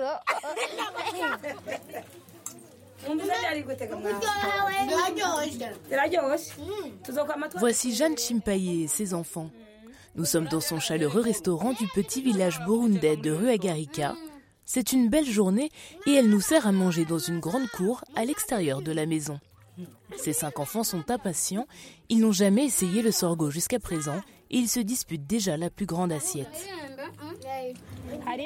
Voici Jeanne Chimpaye et ses enfants. Nous sommes dans son chaleureux restaurant du petit village burundais de Ruagarika. C'est une belle journée et elle nous sert à manger dans une grande cour à l'extérieur de la maison. Ces cinq enfants sont impatients, ils n'ont jamais essayé le sorgho jusqu'à présent et ils se disputent déjà la plus grande assiette.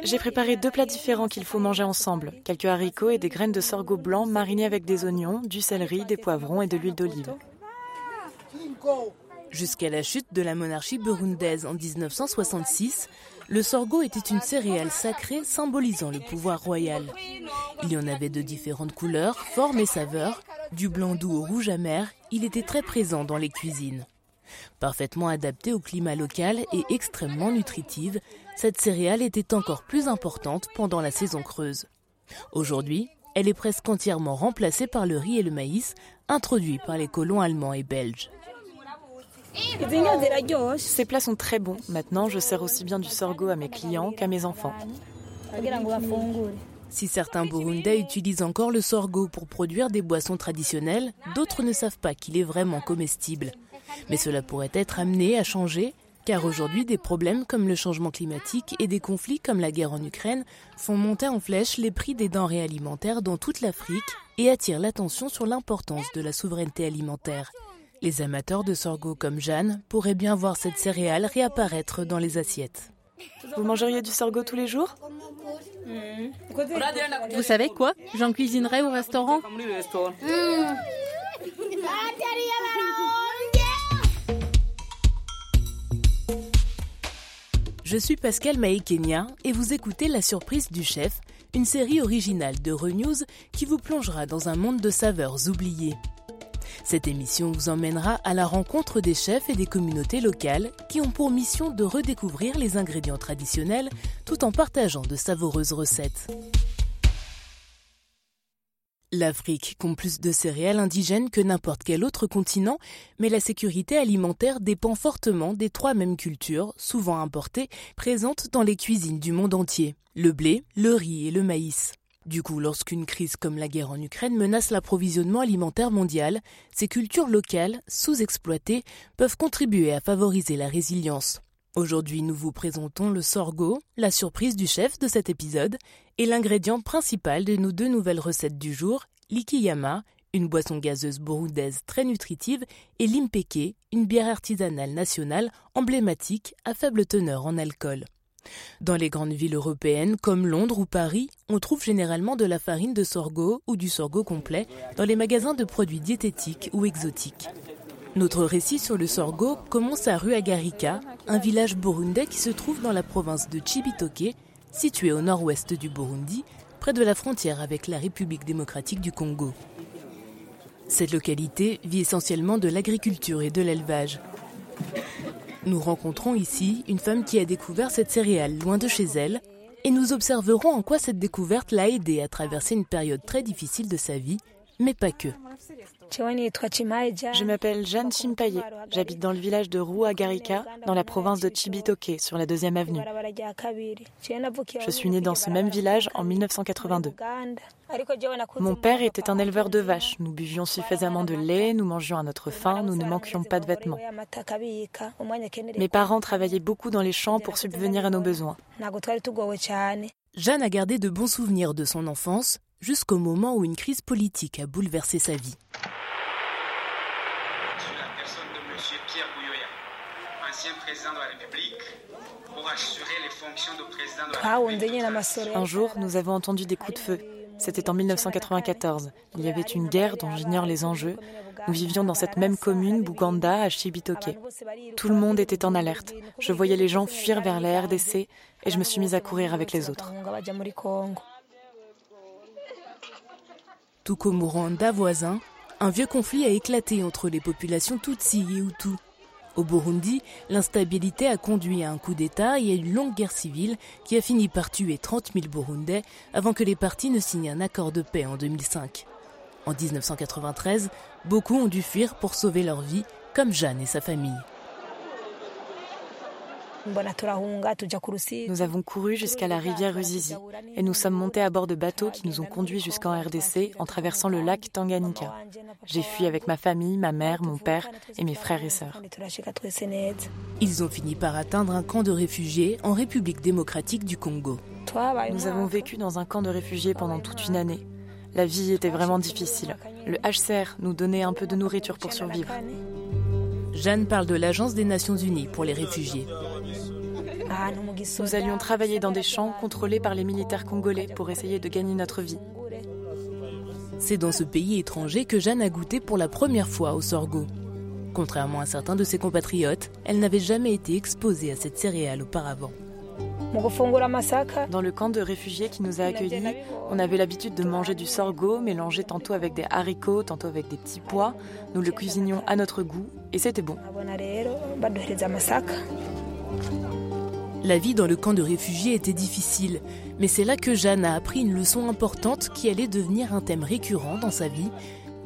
J'ai préparé deux plats différents qu'il faut manger ensemble. Quelques haricots et des graines de sorgho blanc marinés avec des oignons, du céleri, des poivrons et de l'huile d'olive. Jusqu'à la chute de la monarchie burundaise en 1966, le sorgho était une céréale sacrée symbolisant le pouvoir royal. Il y en avait de différentes couleurs, formes et saveurs. Du blanc doux au rouge amer, il était très présent dans les cuisines. Parfaitement adaptée au climat local et extrêmement nutritive, cette céréale était encore plus importante pendant la saison creuse. Aujourd'hui, elle est presque entièrement remplacée par le riz et le maïs, introduits par les colons allemands et belges. Ces plats sont très bons. Maintenant, je sers aussi bien du sorgho à mes clients qu'à mes enfants. Si certains Burundais utilisent encore le sorgho pour produire des boissons traditionnelles, d'autres ne savent pas qu'il est vraiment comestible. Mais cela pourrait être amené à changer, car aujourd'hui des problèmes comme le changement climatique et des conflits comme la guerre en Ukraine font monter en flèche les prix des denrées alimentaires dans toute l'Afrique et attirent l'attention sur l'importance de la souveraineté alimentaire. Les amateurs de sorgho comme Jeanne pourraient bien voir cette céréale réapparaître dans les assiettes. Vous mangeriez du sorgho tous les jours Vous savez quoi? J'en cuisinerai au restaurant. Je suis Pascal Maïkenia et vous écoutez La Surprise du Chef, une série originale de Renews qui vous plongera dans un monde de saveurs oubliées. Cette émission vous emmènera à la rencontre des chefs et des communautés locales qui ont pour mission de redécouvrir les ingrédients traditionnels tout en partageant de savoureuses recettes. L'Afrique compte plus de céréales indigènes que n'importe quel autre continent, mais la sécurité alimentaire dépend fortement des trois mêmes cultures, souvent importées, présentes dans les cuisines du monde entier le blé, le riz et le maïs. Du coup, lorsqu'une crise comme la guerre en Ukraine menace l'approvisionnement alimentaire mondial, ces cultures locales, sous-exploitées, peuvent contribuer à favoriser la résilience. Aujourd'hui, nous vous présentons le sorgho, la surprise du chef de cet épisode, et l'ingrédient principal de nos deux nouvelles recettes du jour, l'ikiyama, une boisson gazeuse burundaise très nutritive, et l'impeke, une bière artisanale nationale emblématique à faible teneur en alcool. Dans les grandes villes européennes comme Londres ou Paris, on trouve généralement de la farine de sorgho ou du sorgho complet dans les magasins de produits diététiques ou exotiques. Notre récit sur le sorgho commence à Ruagarika, un village burundais qui se trouve dans la province de Chibitoke, situé au nord-ouest du Burundi, près de la frontière avec la République démocratique du Congo. Cette localité vit essentiellement de l'agriculture et de l'élevage. Nous rencontrons ici une femme qui a découvert cette céréale loin de chez elle et nous observerons en quoi cette découverte l'a aidée à traverser une période très difficile de sa vie, mais pas que. Je m'appelle Jeanne Chimpaye. J'habite dans le village de Rouagarika, dans la province de Chibitoke, sur la deuxième avenue. Je suis née dans ce même village en 1982. Mon père était un éleveur de vaches. Nous buvions suffisamment de lait, nous mangions à notre faim, nous ne manquions pas de vêtements. Mes parents travaillaient beaucoup dans les champs pour subvenir à nos besoins. Jeanne a gardé de bons souvenirs de son enfance jusqu'au moment où une crise politique a bouleversé sa vie. Un jour, nous avons entendu des coups de feu. C'était en 1994. Il y avait une guerre dont j'ignore les enjeux. Nous vivions dans cette même commune, Buganda, à Chibitoke. Tout le monde était en alerte. Je voyais les gens fuir vers la RDC et je me suis mise à courir avec les autres. Tout comme au Rwanda voisin, un vieux conflit a éclaté entre les populations Tutsi et Hutu. Au Burundi, l'instabilité a conduit à un coup d'État et à une longue guerre civile qui a fini par tuer 30 000 Burundais avant que les partis ne signent un accord de paix en 2005. En 1993, beaucoup ont dû fuir pour sauver leur vie, comme Jeanne et sa famille. Nous avons couru jusqu'à la rivière Ruzizi et nous sommes montés à bord de bateaux qui nous ont conduits jusqu'en RDC en traversant le lac Tanganyika. J'ai fui avec ma famille, ma mère, mon père et mes frères et sœurs. Ils ont fini par atteindre un camp de réfugiés en République démocratique du Congo. Nous avons vécu dans un camp de réfugiés pendant toute une année. La vie était vraiment difficile. Le HCR nous donnait un peu de nourriture pour survivre. Jeanne parle de l'Agence des Nations Unies pour les réfugiés. Nous allions travailler dans des champs contrôlés par les militaires congolais pour essayer de gagner notre vie. C'est dans ce pays étranger que Jeanne a goûté pour la première fois au sorgho. Contrairement à certains de ses compatriotes, elle n'avait jamais été exposée à cette céréale auparavant. Dans le camp de réfugiés qui nous a accueillis, on avait l'habitude de manger du sorgho mélangé tantôt avec des haricots, tantôt avec des petits pois. Nous le cuisinions à notre goût et c'était bon. La vie dans le camp de réfugiés était difficile, mais c'est là que Jeanne a appris une leçon importante qui allait devenir un thème récurrent dans sa vie.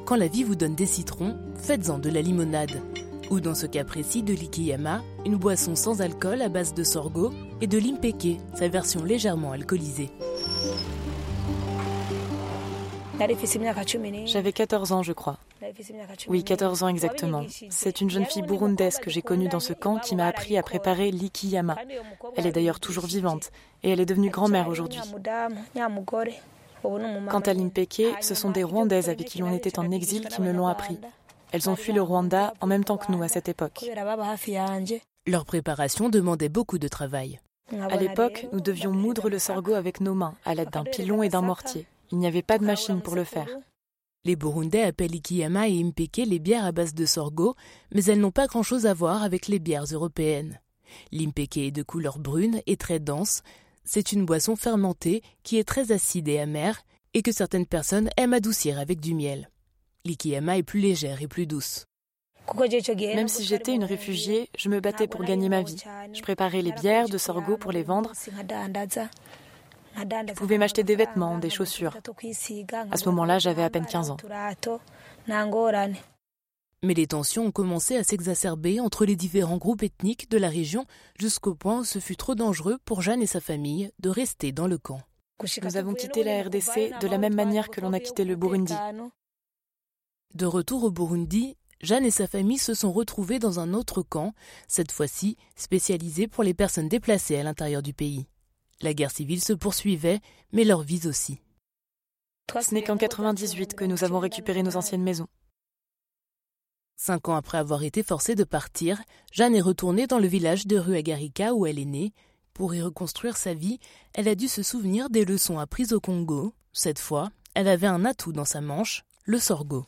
Quand la vie vous donne des citrons, faites-en de la limonade ou dans ce cas précis de l'ikiyama, une boisson sans alcool à base de sorgho, et de l'impeke, sa version légèrement alcoolisée. J'avais 14 ans, je crois. Oui, 14 ans exactement. C'est une jeune fille burundaise que j'ai connue dans ce camp qui m'a appris à préparer l'ikiyama. Elle est d'ailleurs toujours vivante et elle est devenue grand-mère aujourd'hui. Quant à l'impeke, ce sont des Rwandaises avec qui on était en exil qui me l'ont appris. Elles ont fui le Rwanda en même temps que nous à cette époque. Leur préparation demandait beaucoup de travail. À l'époque, nous devions moudre le sorgho avec nos mains, à l'aide d'un pilon et d'un mortier. Il n'y avait pas de machine pour le faire. Les Burundais appellent Ikiyama et Impeke les bières à base de sorgho, mais elles n'ont pas grand-chose à voir avec les bières européennes. L'impeke est de couleur brune et très dense. C'est une boisson fermentée qui est très acide et amère et que certaines personnes aiment adoucir avec du miel. L'ikiyama est plus légère et plus douce. Même si j'étais une réfugiée, je me battais pour gagner ma vie. Je préparais les bières de sorgho pour les vendre. Je pouvais m'acheter des vêtements, des chaussures. À ce moment-là, j'avais à peine 15 ans. Mais les tensions ont commencé à s'exacerber entre les différents groupes ethniques de la région jusqu'au point où ce fut trop dangereux pour Jeanne et sa famille de rester dans le camp. Nous avons quitté la RDC de la même manière que l'on a quitté le Burundi. De retour au Burundi, Jeanne et sa famille se sont retrouvés dans un autre camp, cette fois-ci spécialisé pour les personnes déplacées à l'intérieur du pays. La guerre civile se poursuivait, mais leur vie aussi. Ce n'est qu'en 98 que nous avons récupéré nos anciennes maisons. Cinq ans après avoir été forcée de partir, Jeanne est retournée dans le village de Ruagarika où elle est née. Pour y reconstruire sa vie, elle a dû se souvenir des leçons apprises au Congo. Cette fois, elle avait un atout dans sa manche, le sorgho.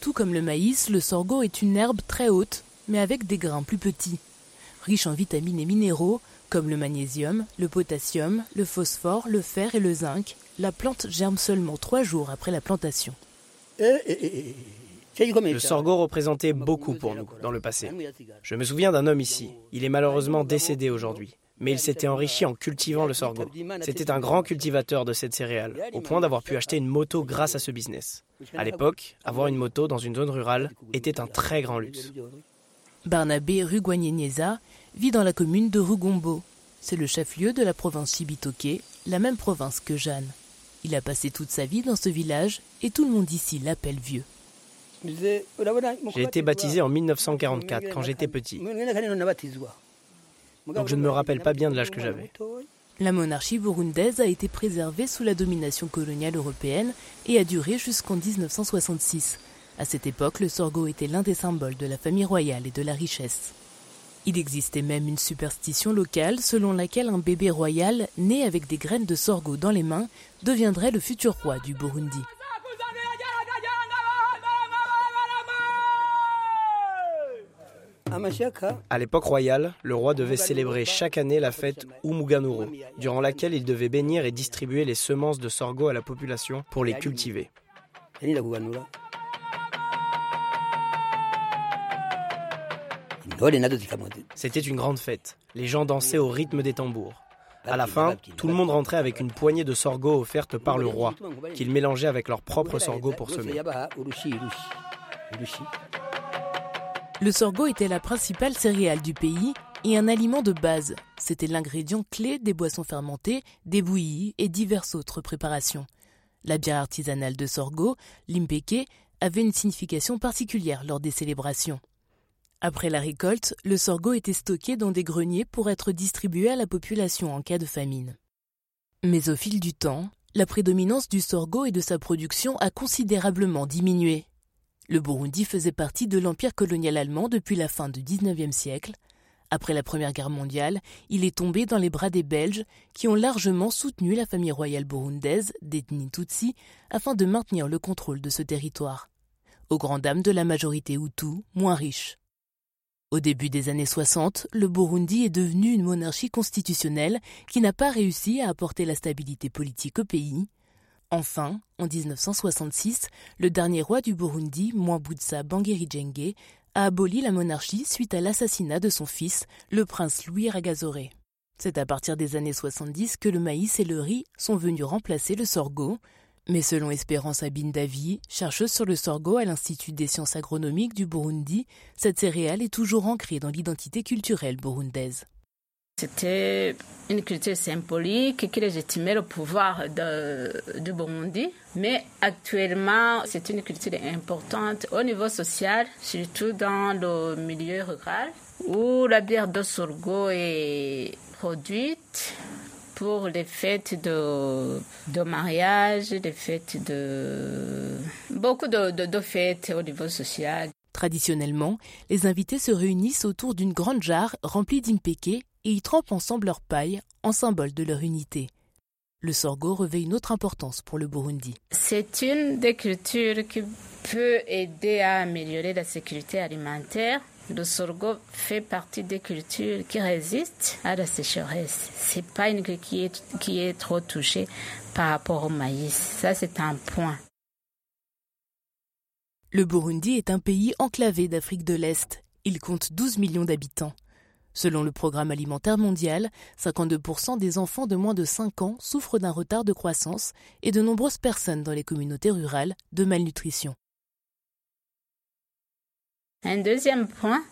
Tout comme le maïs, le sorgho est une herbe très haute, mais avec des grains plus petits. Riche en vitamines et minéraux, comme le magnésium, le potassium, le phosphore, le fer et le zinc, la plante germe seulement trois jours après la plantation. Le sorgho représentait beaucoup pour nous dans le passé. Je me souviens d'un homme ici. Il est malheureusement décédé aujourd'hui mais il s'était enrichi en cultivant le sorgho. C'était un grand cultivateur de cette céréale, au point d'avoir pu acheter une moto grâce à ce business. À l'époque, avoir une moto dans une zone rurale était un très grand luxe. Barnabé Rugwanyenieza vit dans la commune de Rugombo. C'est le chef-lieu de la province Chibitoke, la même province que Jeanne. Il a passé toute sa vie dans ce village et tout le monde ici l'appelle vieux. J'ai été baptisé en 1944 quand j'étais petit donc je ne me rappelle pas bien de l'âge que j'avais. La monarchie burundaise a été préservée sous la domination coloniale européenne et a duré jusqu'en 1966. À cette époque, le sorgho était l'un des symboles de la famille royale et de la richesse. Il existait même une superstition locale selon laquelle un bébé royal né avec des graines de sorgho dans les mains deviendrait le futur roi du Burundi. À l'époque royale, le roi devait célébrer chaque année la fête Umuganuro, durant laquelle il devait bénir et distribuer les semences de sorgho à la population pour les cultiver. C'était une grande fête. Les gens dansaient au rythme des tambours. À la fin, tout le monde rentrait avec une poignée de sorgho offerte par le roi, qu'il mélangeait avec leur propre sorgho pour semer. Le sorgho était la principale céréale du pays et un aliment de base. C'était l'ingrédient clé des boissons fermentées, des bouillies et diverses autres préparations. La bière artisanale de sorgho, l'impeke, avait une signification particulière lors des célébrations. Après la récolte, le sorgho était stocké dans des greniers pour être distribué à la population en cas de famine. Mais au fil du temps, la prédominance du sorgho et de sa production a considérablement diminué. Le Burundi faisait partie de l'empire colonial allemand depuis la fin du XIXe siècle. Après la Première Guerre mondiale, il est tombé dans les bras des Belges qui ont largement soutenu la famille royale burundaise d'ethnie Tutsi afin de maintenir le contrôle de ce territoire. Aux grandes dames de la majorité Hutu, moins riche. Au début des années 60, le Burundi est devenu une monarchie constitutionnelle qui n'a pas réussi à apporter la stabilité politique au pays. Enfin, en 1966, le dernier roi du Burundi, Mwambutsa Bangirijenge, a aboli la monarchie suite à l'assassinat de son fils, le prince Louis Ragazoré. C'est à partir des années 70 que le maïs et le riz sont venus remplacer le sorgho, mais selon Espérance Abindavi, chercheuse sur le sorgho à l'Institut des sciences agronomiques du Burundi, cette céréale est toujours ancrée dans l'identité culturelle burundaise. C'était une culture symbolique qui légitimait le pouvoir du Burundi. Mais actuellement, c'est une culture importante au niveau social, surtout dans le milieu rural, où la bière de sorgho est produite pour les fêtes de, de mariage, les fêtes de... beaucoup de, de, fêtes au niveau social. Traditionnellement, les invités se réunissent autour d'une grande jarre remplie d'impeke et y trempent ensemble leur paille en symbole de leur unité. Le sorgho revêt une autre importance pour le Burundi. C'est une des cultures qui peut aider à améliorer la sécurité alimentaire le sorgho fait partie des cultures qui résistent à la sécheresse. C'est pas une qui est, qui est trop touchée par rapport au maïs. Ça, c'est un point. Le Burundi est un pays enclavé d'Afrique de l'Est. Il compte 12 millions d'habitants. Selon le Programme alimentaire mondial, 52% des enfants de moins de 5 ans souffrent d'un retard de croissance et de nombreuses personnes dans les communautés rurales de malnutrition. Un deuxième point,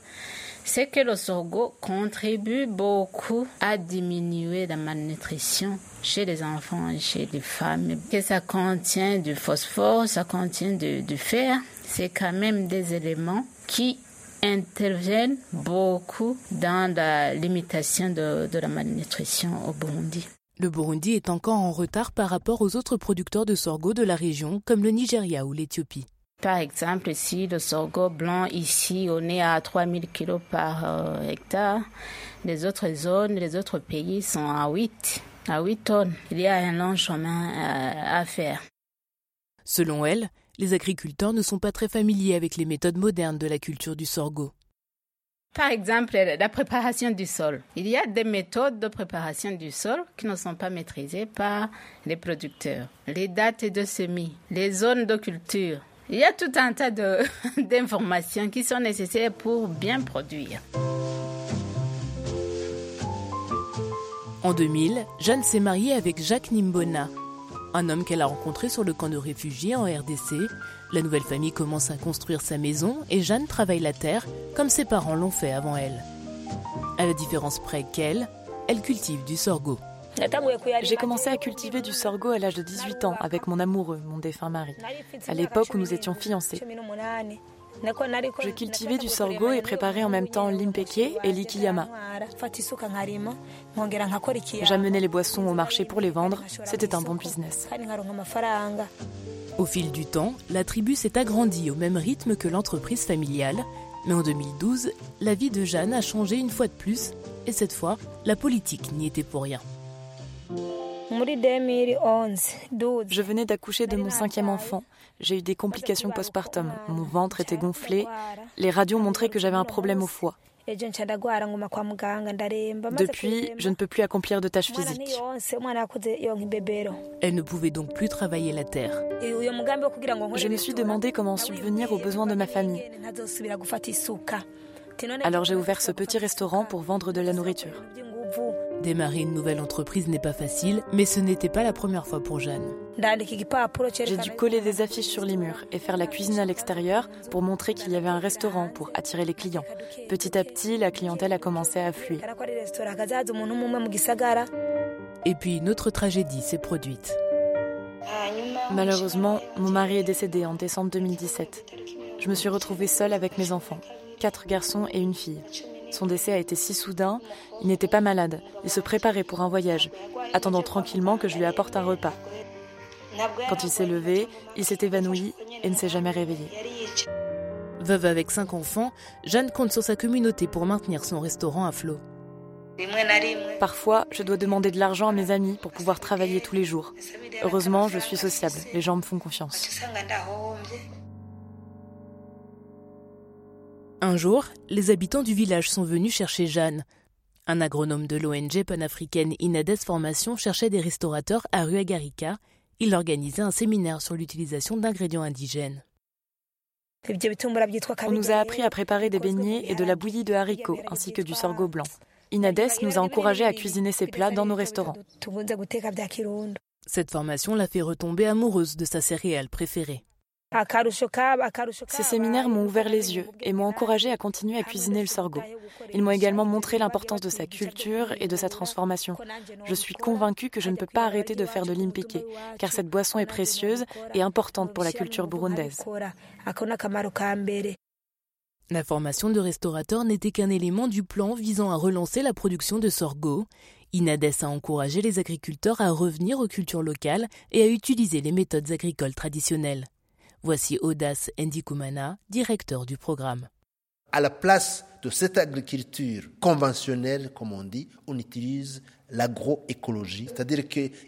c'est que le sorgho contribue beaucoup à diminuer la malnutrition chez les enfants et chez les femmes. Que ça contient du phosphore, ça contient du, fer, c'est quand même des éléments qui interviennent beaucoup dans la limitation de, de la malnutrition au Burundi. Le Burundi est encore en retard par rapport aux autres producteurs de sorgho de la région, comme le Nigeria ou l'Éthiopie. Par exemple, ici, le sorgho blanc, ici, on est à 3000 kg par euh, hectare. Les autres zones, les autres pays sont à 8, à 8 tonnes. Il y a un long chemin à, à faire. Selon elle, les agriculteurs ne sont pas très familiers avec les méthodes modernes de la culture du sorgho. Par exemple, la préparation du sol. Il y a des méthodes de préparation du sol qui ne sont pas maîtrisées par les producteurs. Les dates de semis, les zones de culture, il y a tout un tas d'informations qui sont nécessaires pour bien produire. En 2000, Jeanne s'est mariée avec Jacques Nimbona, un homme qu'elle a rencontré sur le camp de réfugiés en RDC. La nouvelle famille commence à construire sa maison et Jeanne travaille la terre comme ses parents l'ont fait avant elle. À la différence près qu'elle, elle cultive du sorgho. J'ai commencé à cultiver du sorgho à l'âge de 18 ans avec mon amoureux, mon défunt mari, à l'époque où nous étions fiancés. Je cultivais du sorgho et préparais en même temps l'impeke et l'ikiyama. J'amenais les boissons au marché pour les vendre. C'était un bon business. Au fil du temps, la tribu s'est agrandie au même rythme que l'entreprise familiale. Mais en 2012, la vie de Jeanne a changé une fois de plus. Et cette fois, la politique n'y était pour rien. Je venais d'accoucher de mon cinquième enfant. J'ai eu des complications postpartum. Mon ventre était gonflé. Les radios montraient que j'avais un problème au foie. Depuis, je ne peux plus accomplir de tâches physiques. Elle ne pouvait donc plus travailler la terre. Je me suis demandé comment subvenir aux besoins de ma famille. Alors j'ai ouvert ce petit restaurant pour vendre de la nourriture. Démarrer une nouvelle entreprise n'est pas facile, mais ce n'était pas la première fois pour Jeanne. J'ai dû coller des affiches sur les murs et faire la cuisine à l'extérieur pour montrer qu'il y avait un restaurant pour attirer les clients. Petit à petit, la clientèle a commencé à affluer. Et puis une autre tragédie s'est produite. Malheureusement, mon mari est décédé en décembre 2017. Je me suis retrouvée seule avec mes enfants, quatre garçons et une fille. Son décès a été si soudain, il n'était pas malade, il se préparait pour un voyage, attendant tranquillement que je lui apporte un repas. Quand il s'est levé, il s'est évanoui et ne s'est jamais réveillé. Veuve avec cinq enfants, Jeanne compte sur sa communauté pour maintenir son restaurant à flot. Parfois, je dois demander de l'argent à mes amis pour pouvoir travailler tous les jours. Heureusement, je suis sociable, les gens me font confiance. Un jour, les habitants du village sont venus chercher Jeanne. Un agronome de l'ONG panafricaine Inades Formation cherchait des restaurateurs à Ruagarica. Il organisait un séminaire sur l'utilisation d'ingrédients indigènes. On nous a appris à préparer des beignets et de la bouillie de haricots, ainsi que du sorgho blanc. Inades nous a encouragés à cuisiner ces plats dans nos restaurants. Cette formation l'a fait retomber amoureuse de sa céréale préférée. Ces séminaires m'ont ouvert les yeux et m'ont encouragé à continuer à cuisiner le sorgho. Ils m'ont également montré l'importance de sa culture et de sa transformation. Je suis convaincue que je ne peux pas arrêter de faire de l'impiqué, car cette boisson est précieuse et importante pour la culture burundaise. La formation de restaurateur n'était qu'un élément du plan visant à relancer la production de sorgho. Inades a encouragé les agriculteurs à revenir aux cultures locales et à utiliser les méthodes agricoles traditionnelles. Voici Audace Ndikumana, directeur du programme. À la place de cette agriculture conventionnelle, comme on dit, on utilise l'agroécologie, c'est-à-dire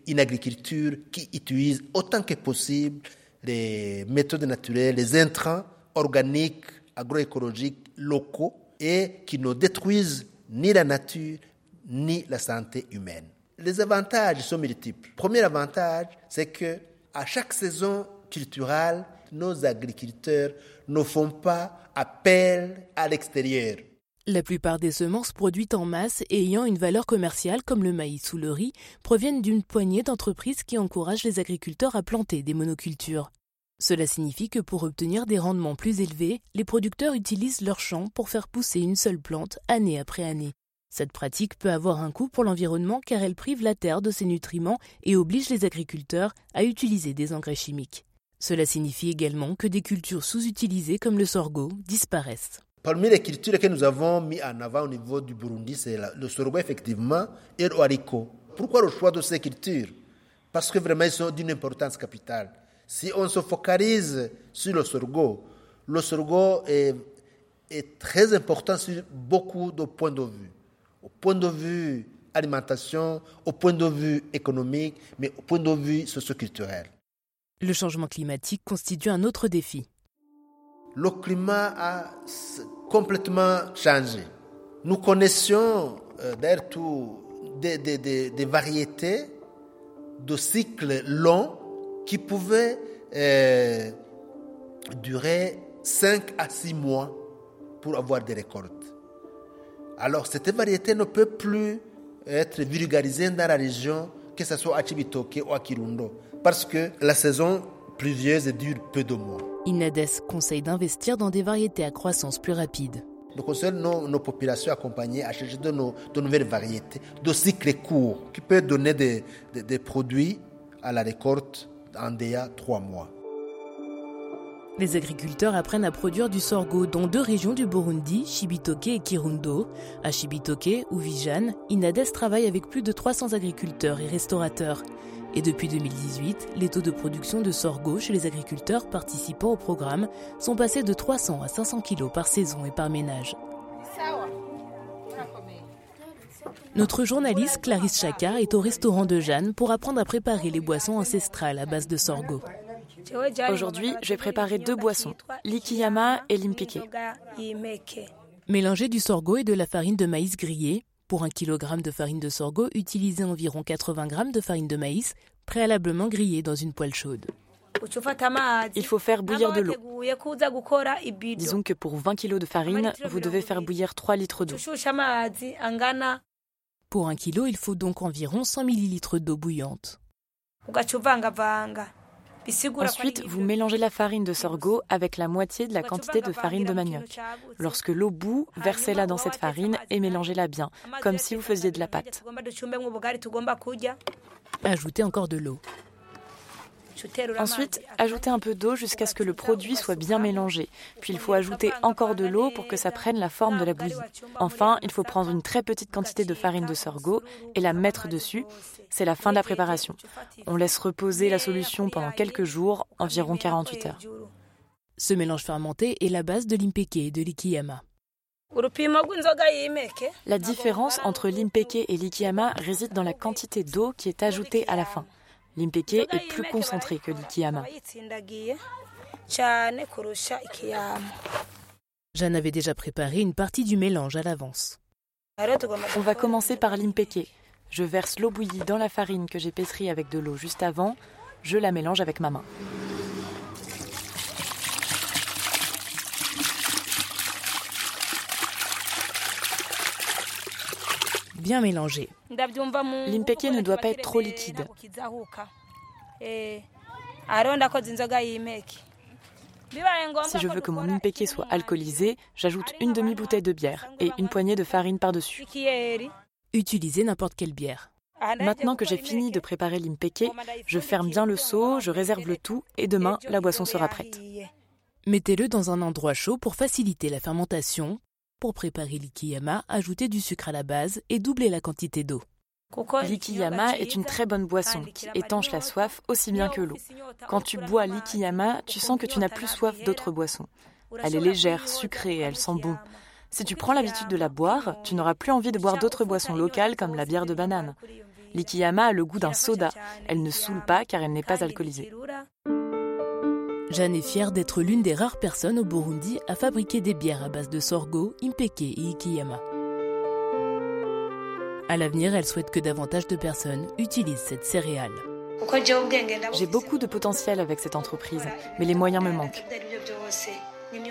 une agriculture qui utilise autant que possible les méthodes naturelles, les intrants organiques, agroécologiques locaux et qui ne détruisent ni la nature ni la santé humaine. Les avantages sont multiples. Premier avantage, c'est que à chaque saison culturelle, nos agriculteurs ne font pas appel à l'extérieur. La plupart des semences produites en masse et ayant une valeur commerciale comme le maïs ou le riz proviennent d'une poignée d'entreprises qui encouragent les agriculteurs à planter des monocultures. Cela signifie que pour obtenir des rendements plus élevés, les producteurs utilisent leurs champs pour faire pousser une seule plante année après année. Cette pratique peut avoir un coût pour l'environnement car elle prive la terre de ses nutriments et oblige les agriculteurs à utiliser des engrais chimiques. Cela signifie également que des cultures sous-utilisées comme le sorgho disparaissent. Parmi les cultures que nous avons mis en avant au niveau du Burundi, c'est le sorgho effectivement et le haricot. Pourquoi le choix de ces cultures? Parce que vraiment ils sont d'une importance capitale. Si on se focalise sur le sorgho, le sorgho est, est très important sur beaucoup de points de vue. Au point de vue alimentation, au point de vue économique, mais au point de vue socioculturel. Le changement climatique constitue un autre défi. Le climat a complètement changé. Nous connaissions euh, d'ailleurs des, variétés de cycles longs qui pouvaient euh, durer 5 à 6 mois pour avoir des récoltes. Alors cette variété ne peut plus être vulgarisée dans la région, que ce soit à Chibitoke ou à Kirundo parce que la saison pluvieuse dure peu de mois. Inades conseille d'investir dans des variétés à croissance plus rapide. Nous conseillons nos, populations accompagnées à chercher de, de, nouvelles variétés, de cycles courts, qui peuvent donner des, des, des produits à la récolte en déjà trois mois. Les agriculteurs apprennent à produire du sorgho dans deux régions du Burundi, Chibitoke et Kirundo. À Chibitoke, ou Vijan, Inades travaille avec plus de 300 agriculteurs et restaurateurs. Et depuis 2018, les taux de production de sorgho chez les agriculteurs participant au programme sont passés de 300 à 500 kg par saison et par ménage. Notre journaliste Clarisse Chaka est au restaurant de Jeanne pour apprendre à préparer les boissons ancestrales à base de sorgho. Aujourd'hui, je vais préparer deux boissons, l'ikiyama et l'impike. Mélanger du sorgho et de la farine de maïs grillée, pour un kilogramme de farine de sorgho, utilisez environ 80 g de farine de maïs, préalablement grillée dans une poêle chaude. Il faut faire bouillir de l'eau. Disons que pour 20 kg de farine, vous devez faire bouillir 3 litres d'eau. Pour un kilo, il faut donc environ 100 ml d'eau bouillante. Ensuite, vous mélangez la farine de sorgho avec la moitié de la quantité de farine de manioc. Lorsque l'eau bout, versez-la dans cette farine et mélangez-la bien, comme si vous faisiez de la pâte. Ajoutez encore de l'eau. Ensuite, ajoutez un peu d'eau jusqu'à ce que le produit soit bien mélangé. Puis il faut ajouter encore de l'eau pour que ça prenne la forme de la bouillie. Enfin, il faut prendre une très petite quantité de farine de sorgho et la mettre dessus. C'est la fin de la préparation. On laisse reposer la solution pendant quelques jours, environ 48 heures. Ce mélange fermenté est la base de l'impeke et de l'ikiyama. La différence entre l'impeke et l'ikiyama réside dans la quantité d'eau qui est ajoutée à la fin. L'impeke est plus concentré que l'ikiyama. Jeanne avait déjà préparé une partie du mélange à l'avance. On va commencer par l'impeke. Je verse l'eau bouillie dans la farine que j'ai pétrie avec de l'eau juste avant. Je la mélange avec ma main. Bien mélangé. L'impeke ne doit pas être trop liquide. Si je veux que mon impeke soit alcoolisé, j'ajoute une demi-bouteille de bière et une poignée de farine par-dessus. Utilisez n'importe quelle bière. Maintenant que j'ai fini de préparer l'impeke, je ferme bien le seau, je réserve le tout et demain la boisson sera prête. Mettez-le dans un endroit chaud pour faciliter la fermentation. Pour préparer l'ikiyama, ajoutez du sucre à la base et doublez la quantité d'eau. L'ikiyama est une très bonne boisson qui étanche la soif aussi bien que l'eau. Quand tu bois l'ikiyama, tu sens que tu n'as plus soif d'autres boissons. Elle est légère, sucrée, elle sent bon. Si tu prends l'habitude de la boire, tu n'auras plus envie de boire d'autres boissons locales comme la bière de banane. L'ikiyama a le goût d'un soda. Elle ne saoule pas car elle n'est pas alcoolisée. Jeanne est fière d'être l'une des rares personnes au Burundi à fabriquer des bières à base de sorgho, impeke et ikiyama. À l'avenir, elle souhaite que davantage de personnes utilisent cette céréale. J'ai beaucoup de potentiel avec cette entreprise, mais les moyens me manquent.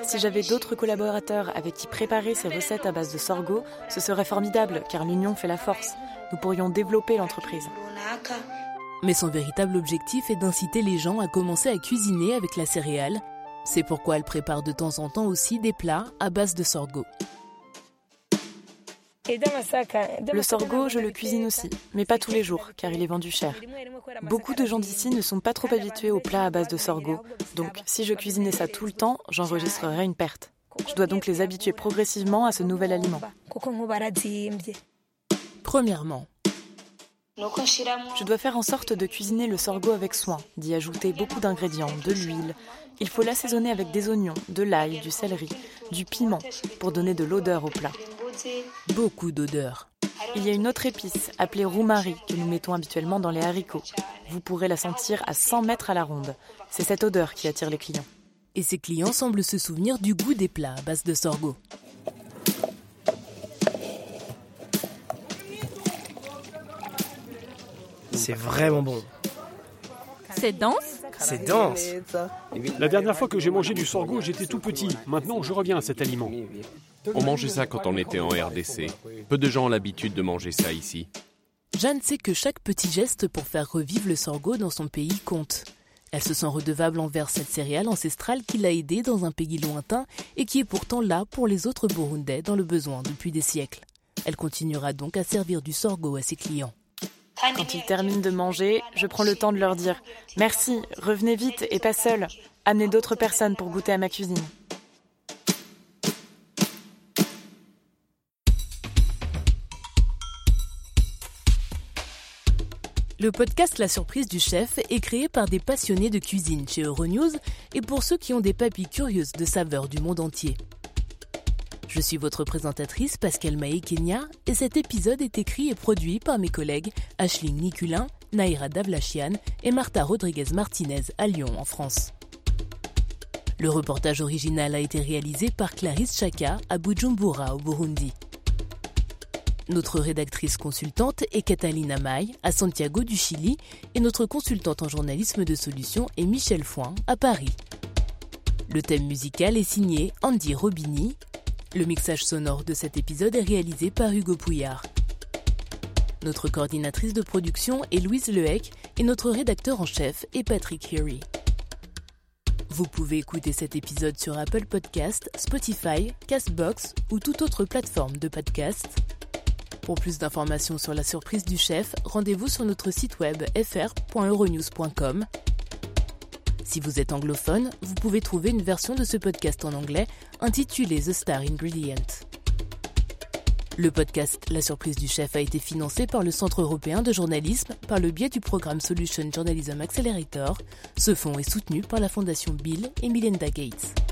Si j'avais d'autres collaborateurs avec qui préparer ces recettes à base de sorgho, ce serait formidable car l'union fait la force. Nous pourrions développer l'entreprise. Mais son véritable objectif est d'inciter les gens à commencer à cuisiner avec la céréale. C'est pourquoi elle prépare de temps en temps aussi des plats à base de sorgho. Le sorgho, je le cuisine aussi, mais pas tous les jours, car il est vendu cher. Beaucoup de gens d'ici ne sont pas trop habitués aux plats à base de sorgho, donc si je cuisinais ça tout le temps, j'enregistrerais une perte. Je dois donc les habituer progressivement à ce nouvel aliment. Premièrement, je dois faire en sorte de cuisiner le sorgho avec soin, d'y ajouter beaucoup d'ingrédients, de l'huile. Il faut l'assaisonner avec des oignons, de l'ail, du céleri, du piment, pour donner de l'odeur au plat. Beaucoup d'odeur. Il y a une autre épice appelée roumari que nous mettons habituellement dans les haricots. Vous pourrez la sentir à 100 mètres à la ronde. C'est cette odeur qui attire les clients. Et ces clients semblent se souvenir du goût des plats à base de sorgho. C'est vraiment bon. C'est dense C'est dense. La dernière fois que j'ai mangé du sorgho, j'étais tout petit. Maintenant, je reviens à cet aliment. On mangeait ça quand on était en RDC. Peu de gens ont l'habitude de manger ça ici. Jeanne sait que chaque petit geste pour faire revivre le sorgho dans son pays compte. Elle se sent redevable envers cette céréale ancestrale qui l'a aidée dans un pays lointain et qui est pourtant là pour les autres Burundais dans le besoin depuis des siècles. Elle continuera donc à servir du sorgho à ses clients. Quand ils terminent de manger, je prends le temps de leur dire Merci, revenez vite et pas seul. Amenez d'autres personnes pour goûter à ma cuisine. Le podcast La surprise du chef est créé par des passionnés de cuisine chez Euronews et pour ceux qui ont des papilles curieuses de saveurs du monde entier. Je suis votre présentatrice Pascal Maé Kenya et cet épisode est écrit et produit par mes collègues Ashling Niculin, Naira Davlachian et Martha Rodriguez Martinez à Lyon en France. Le reportage original a été réalisé par Clarisse Chaka à Bujumbura au Burundi. Notre rédactrice consultante est Catalina May à Santiago du Chili et notre consultante en journalisme de solution est Michel Foin à Paris. Le thème musical est signé Andy Robini. Le mixage sonore de cet épisode est réalisé par Hugo Pouillard. Notre coordinatrice de production est Louise Lehec et notre rédacteur en chef est Patrick Heary. Vous pouvez écouter cet épisode sur Apple Podcast, Spotify, Castbox ou toute autre plateforme de podcast. Pour plus d'informations sur la surprise du chef, rendez-vous sur notre site web fr.euronews.com. Si vous êtes anglophone, vous pouvez trouver une version de ce podcast en anglais intitulée The Star Ingredient. Le podcast La surprise du chef a été financé par le Centre européen de journalisme par le biais du programme Solution Journalism Accelerator. Ce fonds est soutenu par la fondation Bill et Melinda Gates.